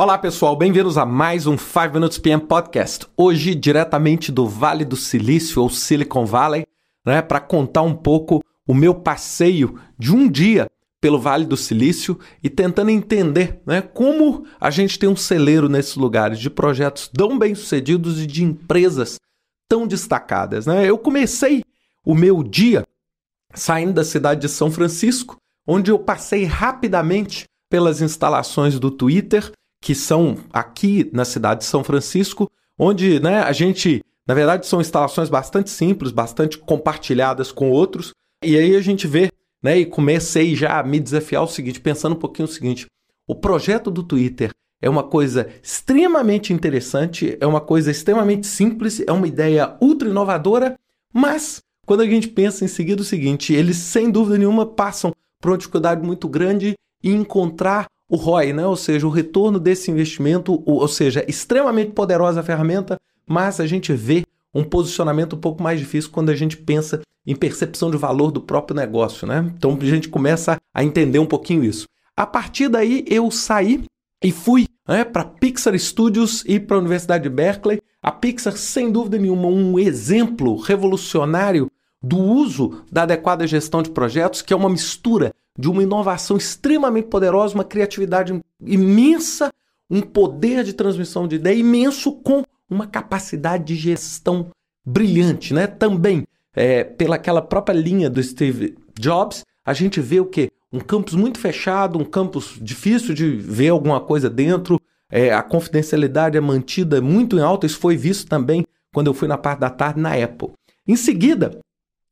Olá pessoal, bem-vindos a mais um 5 Minutes PM Podcast. Hoje, diretamente do Vale do Silício ou Silicon Valley, né, para contar um pouco o meu passeio de um dia pelo Vale do Silício e tentando entender né, como a gente tem um celeiro nesses lugares de projetos tão bem-sucedidos e de empresas tão destacadas. Né? Eu comecei o meu dia saindo da cidade de São Francisco, onde eu passei rapidamente pelas instalações do Twitter que são aqui na cidade de São Francisco, onde né, a gente, na verdade, são instalações bastante simples, bastante compartilhadas com outros, e aí a gente vê, né, e comecei já a me desafiar o seguinte, pensando um pouquinho o seguinte: o projeto do Twitter é uma coisa extremamente interessante, é uma coisa extremamente simples, é uma ideia ultra inovadora, mas quando a gente pensa em seguir o seguinte, eles sem dúvida nenhuma passam por uma dificuldade muito grande em encontrar o ROI, né? ou seja, o retorno desse investimento, ou seja, extremamente poderosa a ferramenta, mas a gente vê um posicionamento um pouco mais difícil quando a gente pensa em percepção de valor do próprio negócio. Né? Então a gente começa a entender um pouquinho isso. A partir daí eu saí e fui né, para Pixar Studios e para a Universidade de Berkeley. A Pixar, sem dúvida nenhuma, um exemplo revolucionário do uso da adequada gestão de projetos, que é uma mistura de uma inovação extremamente poderosa, uma criatividade imensa, um poder de transmissão de ideia imenso com uma capacidade de gestão brilhante, né? Também é, pela aquela própria linha do Steve Jobs, a gente vê o que um campus muito fechado, um campus difícil de ver alguma coisa dentro, é, a confidencialidade é mantida muito em alta. Isso foi visto também quando eu fui na parte da tarde na Apple. Em seguida,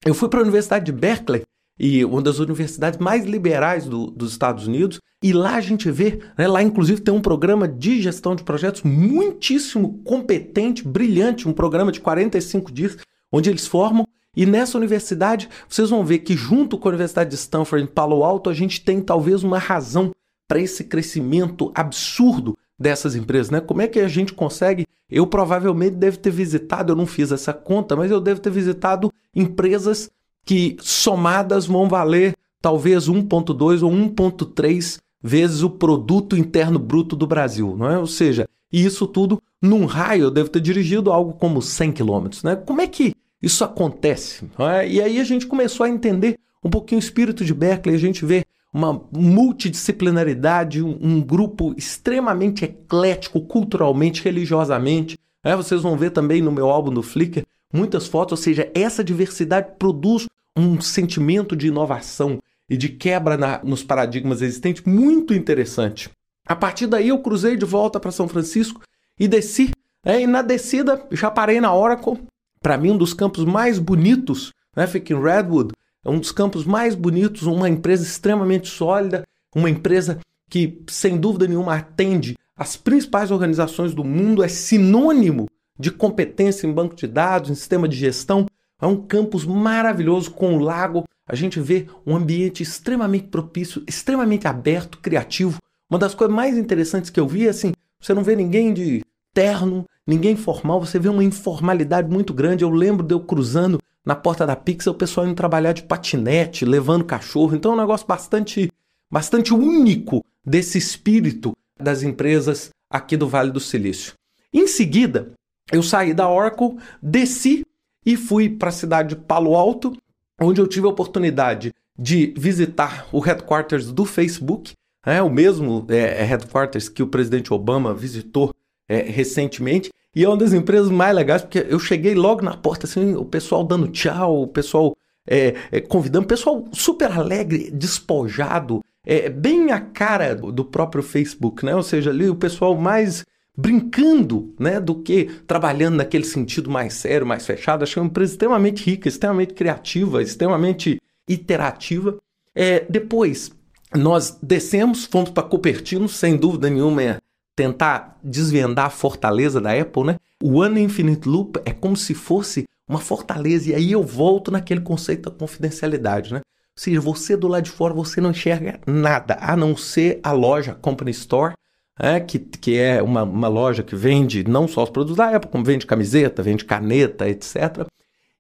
eu fui para a Universidade de Berkeley e uma das universidades mais liberais do, dos Estados Unidos. E lá a gente vê, né, lá inclusive tem um programa de gestão de projetos muitíssimo competente, brilhante, um programa de 45 dias, onde eles formam. E nessa universidade, vocês vão ver que junto com a Universidade de Stanford em Palo Alto, a gente tem talvez uma razão para esse crescimento absurdo dessas empresas, né? Como é que a gente consegue? Eu provavelmente devo ter visitado, eu não fiz essa conta, mas eu devo ter visitado empresas que somadas vão valer talvez 1,2 ou 1,3 vezes o produto interno bruto do Brasil, não é? Ou seja, isso tudo num raio, eu devo ter dirigido algo como 100 quilômetros, né? Como é que isso acontece? É? E aí a gente começou a entender um pouquinho o espírito de Berkeley, a gente vê uma multidisciplinaridade, um, um grupo extremamente eclético culturalmente, religiosamente. É? Vocês vão ver também no meu álbum do Flickr muitas fotos, ou seja, essa diversidade produz um sentimento de inovação e de quebra na, nos paradigmas existentes muito interessante. A partir daí eu cruzei de volta para São Francisco e desci. É, e na descida já parei na Oracle. Para mim, um dos campos mais bonitos, né, fica em Redwood, é um dos campos mais bonitos, uma empresa extremamente sólida, uma empresa que, sem dúvida nenhuma, atende as principais organizações do mundo, é sinônimo de competência em banco de dados, em sistema de gestão. É um campus maravilhoso com um lago. A gente vê um ambiente extremamente propício, extremamente aberto, criativo. Uma das coisas mais interessantes que eu vi é assim: você não vê ninguém de terno, ninguém formal, você vê uma informalidade muito grande. Eu lembro de eu cruzando na porta da Pixel, o pessoal indo trabalhar de patinete, levando cachorro. Então é um negócio bastante, bastante único desse espírito das empresas aqui do Vale do Silício. Em seguida, eu saí da Oracle, desci e fui para a cidade de Palo Alto, onde eu tive a oportunidade de visitar o headquarters do Facebook, é o mesmo é, é, headquarters que o presidente Obama visitou é, recentemente. E é uma das empresas mais legais, porque eu cheguei logo na porta, assim, o pessoal dando tchau, o pessoal é, é, convidando, pessoal super alegre, despojado, é, bem a cara do próprio Facebook, né? Ou seja, ali o pessoal mais brincando, né, do que trabalhando naquele sentido mais sério, mais fechado. Achei uma empresa extremamente rica, extremamente criativa, extremamente iterativa. É, depois, nós descemos, fomos para Cupertino, sem dúvida nenhuma, é tentar desvendar a fortaleza da Apple, né? O One Infinite Loop é como se fosse uma fortaleza, e aí eu volto naquele conceito da confidencialidade, né? Ou seja, você do lado de fora, você não enxerga nada, a não ser a loja Company Store, é, que, que é uma, uma loja que vende não só os produtos da Apple, como vende camiseta, vende caneta, etc.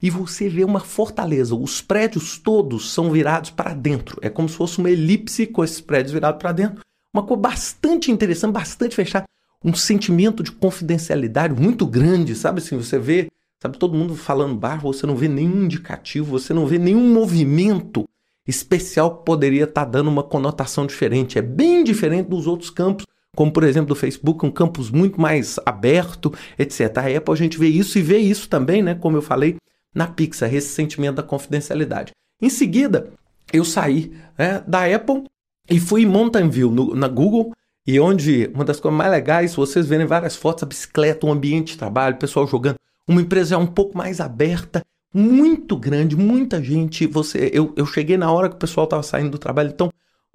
E você vê uma fortaleza. Os prédios todos são virados para dentro. É como se fosse uma elipse com esses prédios virados para dentro. Uma coisa bastante interessante, bastante fechada. um sentimento de confidencialidade muito grande, sabe assim, você vê, sabe, todo mundo falando baixo, você não vê nenhum indicativo, você não vê nenhum movimento especial que poderia estar tá dando uma conotação diferente. É bem diferente dos outros campos, como por exemplo do Facebook, um campus muito mais aberto, etc. A Apple a gente vê isso e vê isso também, né, como eu falei, na Pixar, esse sentimento da confidencialidade. Em seguida, eu saí né, da Apple e fui em Mountain View, no, na Google, e onde uma das coisas mais legais, vocês verem várias fotos, a bicicleta, um ambiente de trabalho, pessoal jogando, uma empresa um pouco mais aberta, muito grande, muita gente. Você, eu, eu cheguei na hora que o pessoal estava saindo do trabalho, então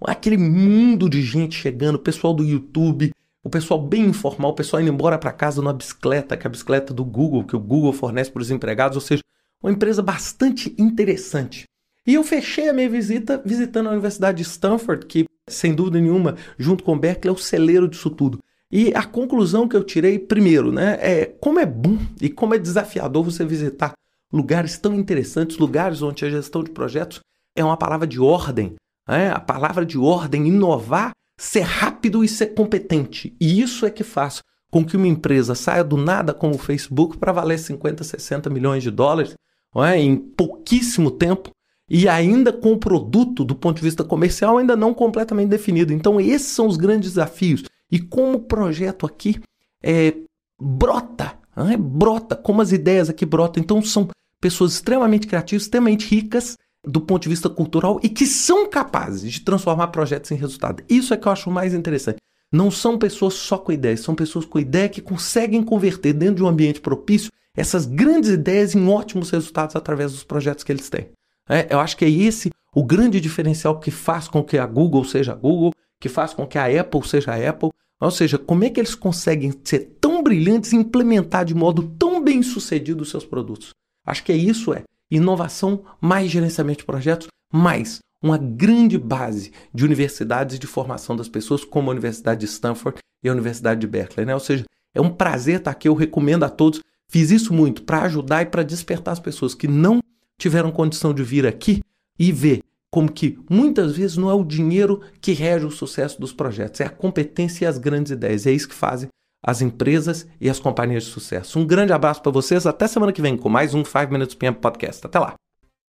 aquele mundo de gente chegando, o pessoal do YouTube, o pessoal bem informal, o pessoal indo embora para casa numa bicicleta, que é a bicicleta do Google, que o Google fornece para os empregados, ou seja, uma empresa bastante interessante. E eu fechei a minha visita visitando a Universidade de Stanford, que, sem dúvida nenhuma, junto com Berkeley, é o celeiro disso tudo. E a conclusão que eu tirei, primeiro, né, é como é bom e como é desafiador você visitar lugares tão interessantes, lugares onde a gestão de projetos é uma palavra de ordem. Né? A palavra de ordem, inovar, ser rápido e ser competente. E isso é que faz com que uma empresa saia do nada como o Facebook para valer 50, 60 milhões de dólares é? em pouquíssimo tempo e ainda com o produto, do ponto de vista comercial, ainda não completamente definido. Então, esses são os grandes desafios. E como o projeto aqui é, brota, é? brota, como as ideias aqui brotam. Então, são pessoas extremamente criativas, extremamente ricas do ponto de vista cultural e que são capazes de transformar projetos em resultado. Isso é que eu acho mais interessante. Não são pessoas só com ideias, são pessoas com ideia que conseguem converter dentro de um ambiente propício essas grandes ideias em ótimos resultados através dos projetos que eles têm. É, eu acho que é esse o grande diferencial que faz com que a Google seja a Google, que faz com que a Apple seja a Apple. Ou seja, como é que eles conseguem ser tão brilhantes e implementar de modo tão bem sucedido os seus produtos? Acho que é isso, é inovação mais gerenciamento de projetos, mais uma grande base de universidades de formação das pessoas, como a Universidade de Stanford e a Universidade de Berkeley. Né? Ou seja, é um prazer estar aqui, eu recomendo a todos. Fiz isso muito para ajudar e para despertar as pessoas que não tiveram condição de vir aqui e ver como que muitas vezes não é o dinheiro que rege o sucesso dos projetos, é a competência e as grandes ideias. É isso que fazem as empresas e as companhias de sucesso. Um grande abraço para vocês, até semana que vem com mais um 5 Minutes PM Podcast. Até lá.